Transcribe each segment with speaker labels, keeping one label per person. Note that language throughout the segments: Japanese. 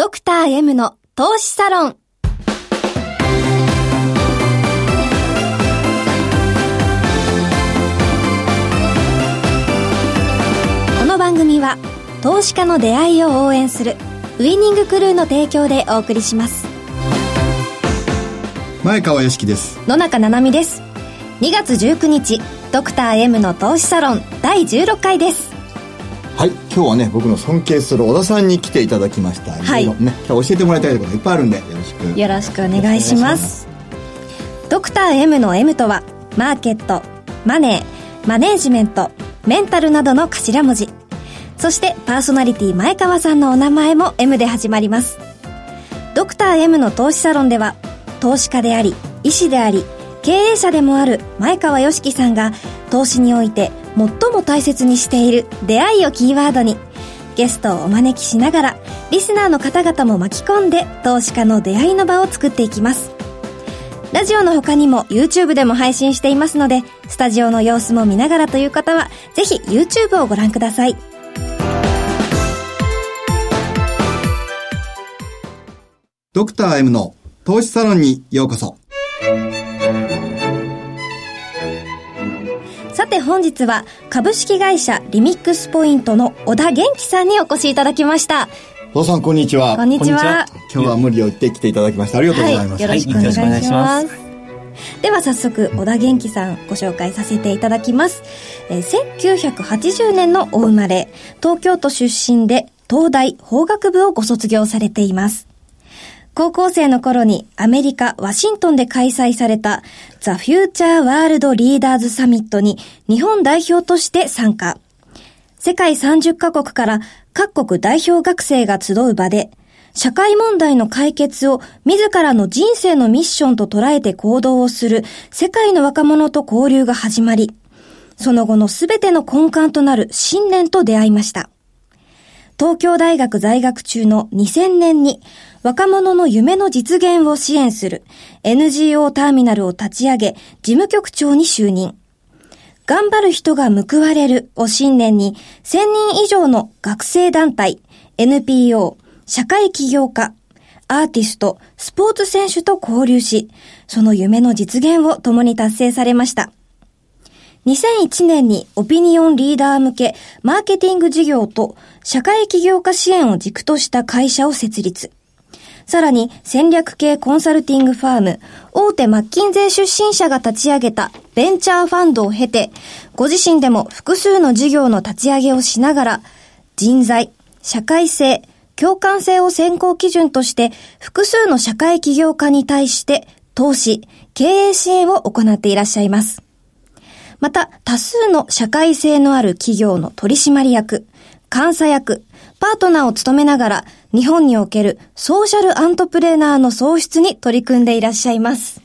Speaker 1: ドクター M の投資サロン。この番組は投資家の出会いを応援するウイニングクルーの提供でお送りします。
Speaker 2: 前川良樹です。
Speaker 1: 野中七海です。2月19日ドクター M の投資サロン第16回です
Speaker 2: はい今日はね僕の尊敬する小田さんに来ていただきました。
Speaker 1: はい。
Speaker 2: ね今日教えてもらいたいことがいっぱいあるんでよろしく。
Speaker 1: よろしくお願いします。ドクター M の M とはマーケットマネーマネージメントメンタルなどの頭文字。そしてパーソナリティ前川さんのお名前も M で始まります。ドクター M の投資サロンでは投資家であり医師であり経営者でもある前川良樹さんが投資において最も大切にしている出会いをキーワードにゲストをお招きしながらリスナーの方々も巻き込んで投資家の出会いの場を作っていきます。ラジオの他にも YouTube でも配信していますのでスタジオの様子も見ながらという方はぜひ YouTube をご覧ください。
Speaker 2: ドクター M の投資サロンにようこそ。
Speaker 1: て本日は株式会社リミックスポイントの小田元気さんにお越しいただきました。
Speaker 2: 小田さんこんにちは。
Speaker 1: こんにちは。
Speaker 2: 今日は無理を言って来ていただきましてありがとうございます、
Speaker 1: はい、よろしくお願いします。では早速、小田元気さんご紹介させていただきます。えー1980年のお生まれ、東京都出身で東大法学部をご卒業されています。高校生の頃にアメリカ・ワシントンで開催されたザ・フューチャー・ワールド・リーダーズ・サミットに日本代表として参加。世界30カ国から各国代表学生が集う場で、社会問題の解決を自らの人生のミッションと捉えて行動をする世界の若者と交流が始まり、その後のすべての根幹となる信念と出会いました。東京大学在学中の2000年に若者の夢の実現を支援する NGO ターミナルを立ち上げ事務局長に就任。頑張る人が報われるを信念に1000人以上の学生団体、NPO、社会起業家、アーティスト、スポーツ選手と交流し、その夢の実現を共に達成されました。2001年にオピニオンリーダー向けマーケティング事業と社会起業家支援を軸とした会社を設立。さらに戦略系コンサルティングファーム、大手マッキンゼー出身者が立ち上げたベンチャーファンドを経て、ご自身でも複数の事業の立ち上げをしながら、人材、社会性、共感性を選考基準として、複数の社会起業家に対して、投資、経営支援を行っていらっしゃいます。また、多数の社会性のある企業の取締役、監査役、パートナーを務めながら、日本におけるソーシャルアントプレーナーの創出に取り組んでいらっしゃいます。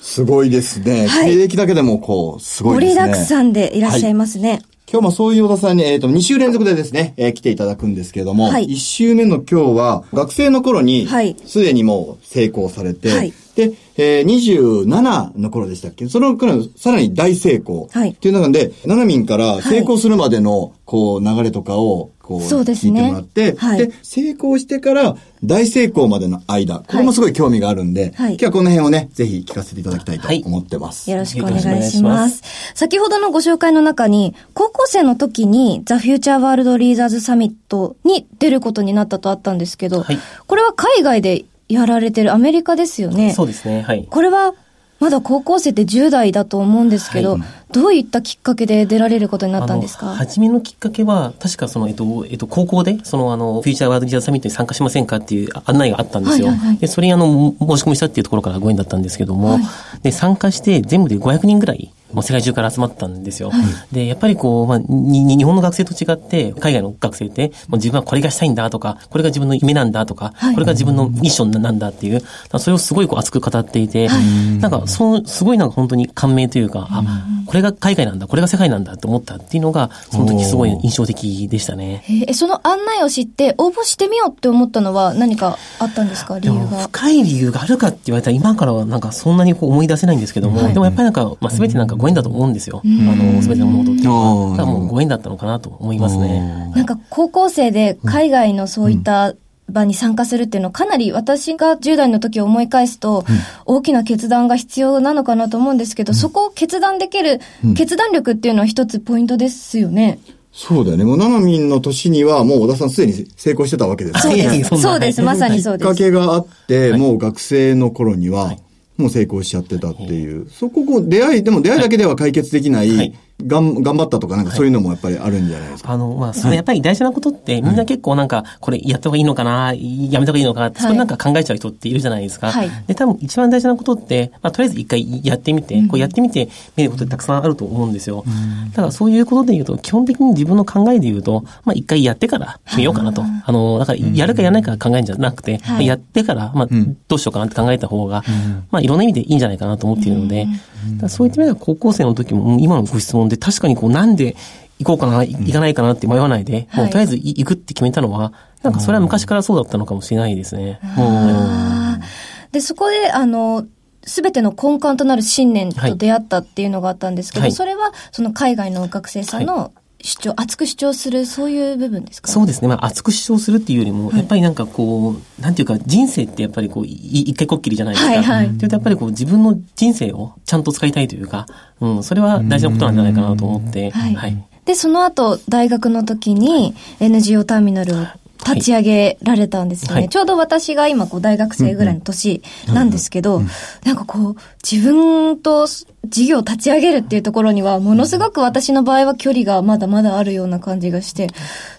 Speaker 2: すごいですね、
Speaker 1: はい。
Speaker 2: 経歴だけでもこうすごい
Speaker 1: 盛
Speaker 2: ですね。
Speaker 1: りだくさんでいらっしゃいますね。
Speaker 2: 今日もそういう小田さんに、えっ、と、2週連続でですね、えー来ていただくんですけれども、
Speaker 1: はい。
Speaker 2: 1週目の今日は、学生の頃に
Speaker 1: はい、
Speaker 2: すでにもう成功されて、
Speaker 1: はい
Speaker 2: で、えー27の頃でしたっけ？その頃、さらに大成功。
Speaker 1: はい。
Speaker 2: っていう中で、ナナミンから
Speaker 1: い。
Speaker 2: 成功するまでの、こう、流れとかを、こう、
Speaker 1: そうですね。
Speaker 2: 聞いてもらって、
Speaker 1: はい。
Speaker 2: で、成功してから大成功までの間、これもすごい興味があるんで、
Speaker 1: はい。
Speaker 2: 今日はこの辺をね、ぜひ聞かせていただきたいと思ってます。
Speaker 1: よろしくお願いし
Speaker 3: よろしくお願
Speaker 1: ま。
Speaker 3: いし
Speaker 1: 先ほどのご紹介の中に、高校生の時にザ・フューチャー・ワールド・リーダーズ・サミットに出ることになったとあったんですけど、
Speaker 3: はい。
Speaker 1: これは海外でやられてるアメリカですよね。
Speaker 3: そうですね、はい。
Speaker 1: これは、まだ高校生って10代だと思うんですけど、
Speaker 3: はい
Speaker 1: どういったきっかけで出られることになったんですか？
Speaker 3: 初めのきっかけは、確かその、えっと、えっと、高校で、その、あの、フューチャーワールドギザーサミットに参加しませんかっていう案内があったんですよ。
Speaker 1: はいはいはい
Speaker 3: で、それにあの、申し込みしたっていうところからご縁だったんですけども、
Speaker 1: はい
Speaker 3: で、参加して全部で500人ぐらい、もう世界中から集まったんですよ。で、やっぱりこう、まあ、日本の学生と違って、海外の学生って、もう自分はこれがしたいんだとか、これが自分の夢なんだとか、
Speaker 1: はい。
Speaker 3: これが自分のミッションなんだっていう、それをすごいこう熱く語っていて、なんか、そう、すごいなんか本当に感銘というか、あ、これが海外なんだ、これが世界なんだと思ったっていうのが、その時すごい印象的でしたね。
Speaker 1: えー。その案内を知って応募してみようって思ったのは何かあったんですか？理由が。
Speaker 3: 深い理由があるかって言われたら、今からはなんかそんなにこう思い出せないんですけども、
Speaker 1: はい。
Speaker 3: でもやっぱりなんか、まあ、全てなんかご縁だと思うんですよ。あの、全ての物事っていうの
Speaker 2: うん
Speaker 3: は。だからもうご縁だったのかなと思いますね。
Speaker 1: なんか高校生で海外のそういった場に参加するっていうのはかなり私が10代の時を思い返すと、大きな決断が必要なのかなと思うんですけど、そこを決断できる、決断力っていうのは一つポイントですよね。
Speaker 2: そうだよね。もう、ナナミンの年には、もう小田さんすでに成功してたわけです
Speaker 1: そうです。
Speaker 3: そ
Speaker 1: うです。まさにそう
Speaker 2: きっか
Speaker 1: です。
Speaker 2: けがあって、もう学生の頃には、もう成功しちゃってたっていう。そこ、こう、出会い、でも出会いだけでは解決できない、
Speaker 3: はい
Speaker 2: がん、頑張ったとか、なんかそういうのもやっぱりあるんじゃないですか？
Speaker 3: あの、まあ、それやっぱり大事なことって、みんな結構なんか、これやった方がいいのかな、やめた方がいいのかって、それなんか考えちゃう人っているじゃないですか。
Speaker 1: はい。
Speaker 3: で、多分一番大事なことって、まあ、とりあえず一回やってみて、こうやってみて見ることってたくさんあると思うんですよ。だからそういうことで言うと、基本的に自分の考えで言うと、まあ、一回やってから決めようかなと。あの、だから、やるかやらないか考えるんじゃなくて、
Speaker 1: はい。
Speaker 3: まあやってから、まあ、どうしようかなって考えた方が、まあ、いろんな意味でいいんじゃないかなと思っているので、そういった意味では高校生の時も、うん今のご質問で確かにこう、なんで行こうかな、い行かないかなって迷わないで、もう
Speaker 1: はい
Speaker 3: とりあえずい行くって決めたのは、なんかそれは昔からそうだったのかもしれないですね。
Speaker 1: で、そこで、あの、すべての根幹となる信念と出会ったっていうのがあったんですけど、
Speaker 3: はい。
Speaker 1: それは、その海外の学生さんの主張、熱く主張する、そういう部分ですか？
Speaker 3: そうですね。まあ、熱く主張するっていうよりも、やっぱりなんかこう、なんていうか、人生ってやっぱりこう、い一回こっきりじゃないですか。
Speaker 1: はいはい。
Speaker 3: っていうと、やっぱりこう、自分の人生をちゃんと使いたいというか、うん、それは大事なことなんじゃないかなと思って、
Speaker 1: はい。
Speaker 3: はい。
Speaker 1: で、その後、大学の時に NGO ターミナルを立ち上げられたんですよね。
Speaker 3: はい。
Speaker 1: ちょうど私が今、こう、大学生ぐらいの年なんですけど、なんかこう、自分と事業を立ち上げるっていうところには、ものすごく私の場合は距離がまだまだあるような感じがして、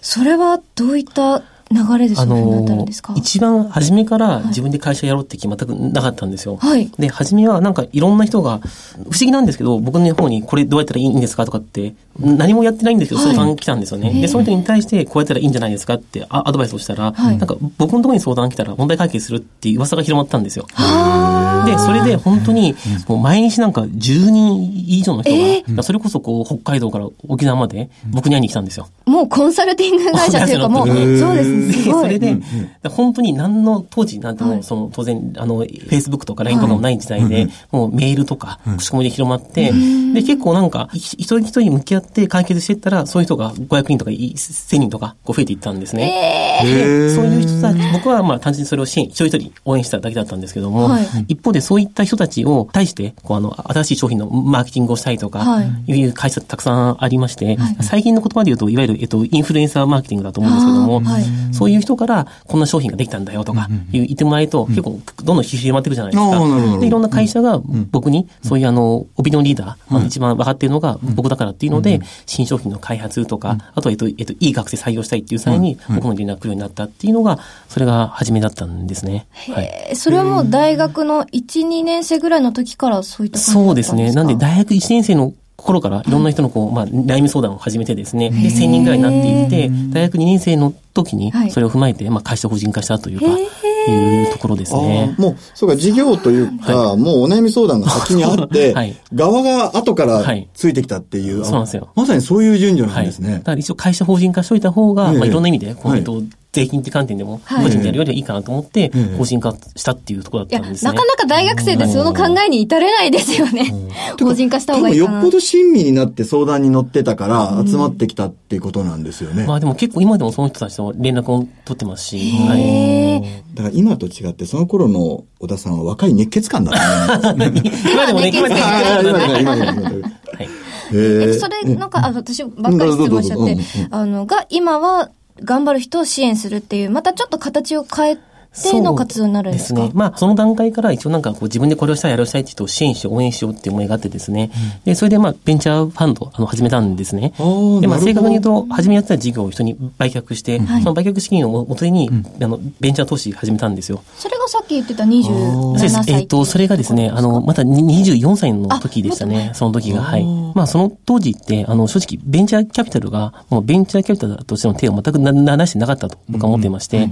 Speaker 1: それはどういった流れでそ
Speaker 3: あ
Speaker 1: ういうふうになったん
Speaker 3: の
Speaker 1: ですか、
Speaker 3: 一番初めから自分で会社やろうって気全くなかったんですよ。
Speaker 1: はい。
Speaker 3: で、初めはなんかいろんな人が、不思議なんですけど、僕の方にこれどうやったらいいんですかとかって、何もやってないんですけど、
Speaker 1: はい。
Speaker 3: 相談来たんですよね。
Speaker 1: へー。
Speaker 3: で、その人に対してこうやったらいいんじゃないですかってあアドバイスをしたら、
Speaker 1: はい。
Speaker 3: なんか僕のところに相談来たら問題解決するっていう噂が広まったんですよ。で、それで本当に、もう毎日なんか10人以上の人が、それこそこう北海道から沖縄まで僕に会いに来たんですよ。
Speaker 1: もうコンサルティング会社というかもう、そうですね、す
Speaker 3: で。それで、本当に何の、当時なんてもその、当然、あの、Facebook とか LINE とかもない時代で、もうメールとか、口コミで広まって、で、結構なんか、い一人一人向き合って解決していったら、そういう人が500人とかい1000人とか、こう増えていったんですね。
Speaker 1: え
Speaker 3: でそういう人たち、僕はまあ単純にそれを支援、一人一人応援しただけだったんですけども、
Speaker 1: はい。
Speaker 3: 一方でそういった人たちを対して、こうあの、新しい商品のマーケティングをしたりとか、
Speaker 1: はい。
Speaker 3: いう会社たくさんありまして、最近の言葉で言うと、いわゆる、えっと、インフルエンサーマーケティングだと思うんですけども、そういう人から、こんな商品ができたんだよとか、言ってもらえると、結構、どんどん広まっていくじゃないですか。で、いろんな会社が僕に、そういうあの、オピニオンリーダー、一番分かっているのが僕だからっていうので、新商品の開発とか、あとは、えっと、えっと、いい学生採用したいっていう際に、僕の連絡来るようになったっていうのが、それが初めだったんですね。はい。
Speaker 1: えーそれはもう大学の1、2年生ぐらいの時からそういった感じ
Speaker 3: そうですすね。なんで、大学1年生の頃からいろんな人のこう、まあ、悩み相談を始めてですね、で、1000人ぐらいになっていって、大学2年生の時に
Speaker 1: はい、
Speaker 3: それを踏まえて、まあ、会社法人化したというか、
Speaker 1: へ
Speaker 3: いうところですね。
Speaker 2: もう、そうか、事業というか、もうお悩み相談が先にあって、
Speaker 3: はい。
Speaker 2: 側が後から
Speaker 3: はい。
Speaker 2: ついてきたっていう、あ
Speaker 3: そうなんですよ。
Speaker 2: まさにそういう順序な
Speaker 3: はい。
Speaker 2: んですね。
Speaker 3: だ。から一応会社法人化しといた方が、
Speaker 2: ええ。
Speaker 3: まあ、いろんな意味で、こう税金って観点でも、
Speaker 1: はい。
Speaker 3: 個人でやるよりはいいかなと思って
Speaker 2: ええ、
Speaker 3: 法人化したっていうところ
Speaker 1: いや、
Speaker 3: だったんですね。
Speaker 1: なかなか大学生でその考えに至れないですよね。法人化した方がいい
Speaker 2: よっぽど親身になって相談に乗ってたから集まってきたっていうことなんですよね。
Speaker 3: まあでも結構今でもその人たちと連絡を取ってますし、
Speaker 2: だから今と違ってその頃の小田さんは若い熱血感だったね。
Speaker 3: 今でもね、今でも
Speaker 2: 今今今今今
Speaker 3: はい。
Speaker 2: へー
Speaker 1: えそれ、なんか、あ私ばっかり質問しちゃってあの、が、今は、頑張る人を支援するっていう、またちょっと形を変えての活動になるんですか？
Speaker 3: そうですね。まあ、その段階から一応なんかこう自分でこれをしたい、あれをしたいって人を支援して応援しようっていう思いがあってですね。で、それでまあ、ベンチャーファンド、あの、始めたんですね。で、まあ、正確に言うと、初めやってた事業を人に売却して、その売却資金を元手に、あの、ベンチャー投資始めたんですよ。
Speaker 1: それがさっき言ってた27
Speaker 3: そうです
Speaker 1: 歳。
Speaker 3: えっ、と、それがですね、あの、またに24歳の時でしたね、その時が。はい。まあ、その当時って、あの、正直、ベンチャーキャピタルが、もうベンチャーキャピタルとしての手を全くな、な、なしてなかったと僕は思っていまして、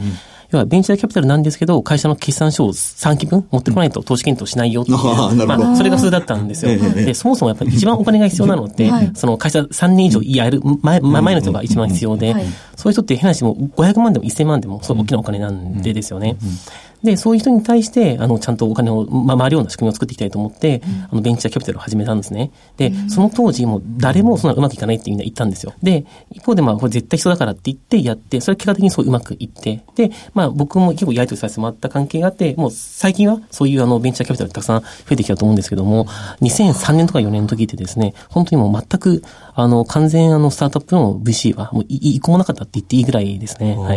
Speaker 3: 要は、ベンチャーキャピタルなんですけど、会社の決算書を3期分持ってこないと投資検討しないよっていう。まあ、それが普通だったんですよ。
Speaker 2: ええ
Speaker 3: で、そもそもやっぱり一番お金が必要なのって、
Speaker 1: はい。
Speaker 3: その会社3年以上やる前、前前の人が一番必要で、
Speaker 1: はい。
Speaker 3: そういう人って変な話も500万でも1000万でもそう大きなお金なんでですよね。で、そういう人に対して、あの、ちゃんとお金を、ま、回るような仕組みを作っていきたいと思って、うん、あの、ベンチャーキャピタルを始めたんですね。で、うん、その当時、もう誰もそんなうまくいかないってみんな言ったんですよ。で、一方で、まあ、これ絶対人だからって言ってやって、それは結果的にそううまくいって、で、まあ、僕も結構やりとりさせてもらった関係があって、もう最近はそういうあの、ベンチャーキャピタルたくさん増えてきたと思うんですけども、2003年とか4年の時ってですね、本当にもう全く、あの、完全あの、スタートアップの VC は、もうい、一個もなかったって言っていいぐらいですね。は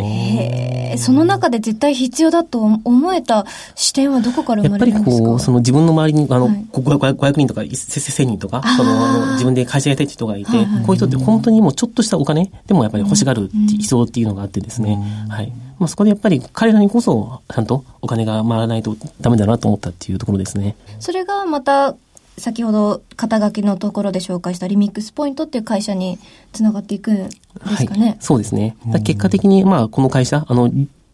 Speaker 3: い。
Speaker 1: その中で絶対必要だと思えた視点はどこから生まれるんですか？
Speaker 3: やっぱりこう、その自分の周りに、あの、はい、500人とか1000人とか、その、自分で会社やりたいって人がいて、はいはい、こういう人って本当にもうちょっとしたお金でもやっぱり欲しがる必要っていうのがあってですね、はい。まあ、そこでやっぱり彼らにこそ、ちゃんとお金が回らないとダメだなと思ったっていうところですね。
Speaker 1: それがまた、先ほど肩書きのところで紹介したリミックスポイントっていう会社につながっていくんですかね？はい、
Speaker 3: そうですね。結果的に、まあ、この会社、あの、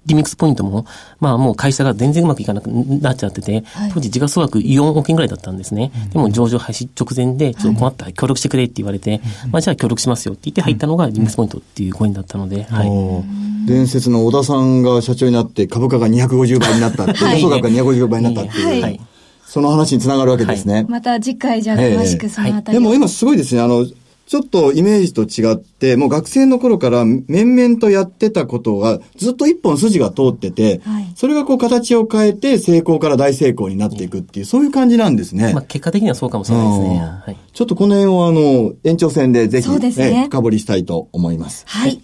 Speaker 3: リミックスポイントも、まあもう会社が全然うまくいかなくなっちゃってて、はい、当時時価総額4億円ぐらいだったんですね。うん、でも上場廃止直前で、ちょっと困ったら協力してくれって言われて、はい、まあじゃあ協力しますよって言って入ったのがリミックスポイントっていうコインだったので、はい。
Speaker 2: 伝説の小田さんが社長になって株価が250倍になったって、予想額が250倍になったっていう。はい。その話につながるわけですね。
Speaker 1: また次回じゃあ詳しくそのあた
Speaker 2: り、でも今すごいですね。あの、ちょっとイメージと違って、もう学生の頃から面々とやってたことがずっと一本筋が通ってて、はい、それがこう形を変えて成功から大成功になっていくっていう、そういう感じなんですね。
Speaker 3: まあ結果的にはそうかもしれないですね。はい、
Speaker 2: ちょっとこの辺をあの、延長戦でぜひ、ね、深掘りしたいと思います。
Speaker 1: はい。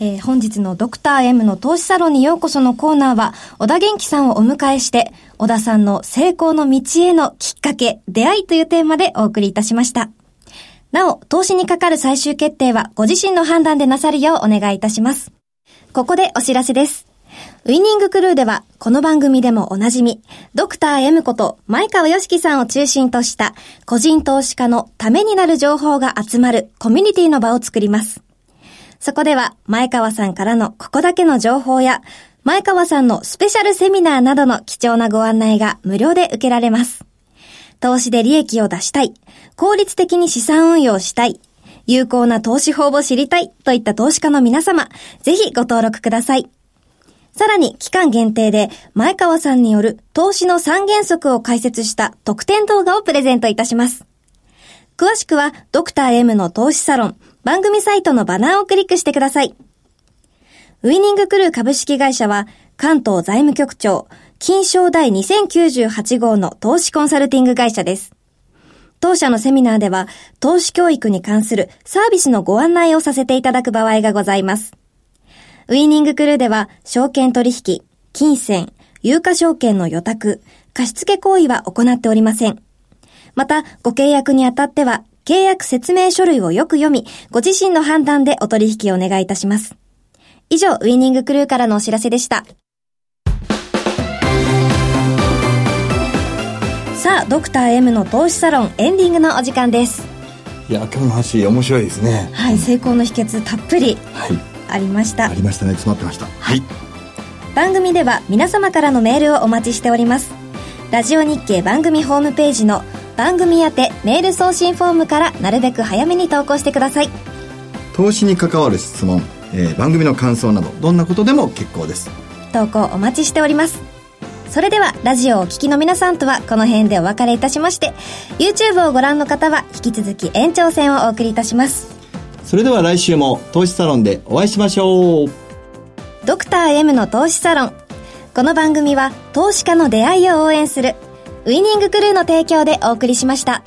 Speaker 1: えー、本日のドクター M の投資サロンにようこそのコーナーは、小田元気さんをお迎えして、小田さんの成功の道へのきっかけ、出会いというテーマでお送りいたしました。なお、投資にかかる最終決定はご自身の判断でなさるようお願いいたします。ここでお知らせです。ウィニングクルーでは、この番組でもおなじみ、ドクター M こと前川良樹さんを中心とした個人投資家のためになる情報が集まるコミュニティの場を作ります。そこでは、前川さんからのここだけの情報や、前川さんのスペシャルセミナーなどの貴重なご案内が無料で受けられます。投資で利益を出したい、効率的に資産運用したい、有効な投資法を知りたいといった投資家の皆様、ぜひご登録ください。さらに期間限定で前川さんによる投資の三原則を解説した特典動画をプレゼントいたします。詳しくはドクター M の投資サロン番組サイトのバナーをクリックしてください。ウィニングクルー株式会社は関東財務局長金賞第2098号の投資コンサルティング会社です。当社のセミナーでは、投資教育に関するサービスのご案内をさせていただく場合がございます。ウィーニングクルーでは、証券取引、金銭、有価証券の予託、貸付行為は行っておりません。また、ご契約にあたっては、契約説明書類をよく読み、ご自身の判断でお取引をお願いいたします。以上、ウィーニングクルーからのお知らせでした。さあ、ドクター M の投資サロンエンディングのお時間です。
Speaker 2: いや、今日の話面白いですね。
Speaker 1: はい、成功の秘訣たっぷりありました。
Speaker 2: ありましたね、詰まってました。はい。
Speaker 1: 番組では皆様からのメールをお待ちしております。ラジオ日経番組ホームページの番組宛てメール送信フォームからなるべく早めに投稿してください。
Speaker 2: 投資に関わる質問、えー、番組の感想などどんなことでも結構です。
Speaker 1: 投稿お待ちしております。それでは、ラジオをお聴きの皆さんとはこの辺でお別れいたしまして、YouTube をご覧の方は引き続き延長戦をお送りいたします。
Speaker 2: それでは来週も投資サロンでお会いしましょう。
Speaker 1: ドクター M の投資サロン。この番組は投資家の出会いを応援する、ウイニングクルーの提供でお送りしました。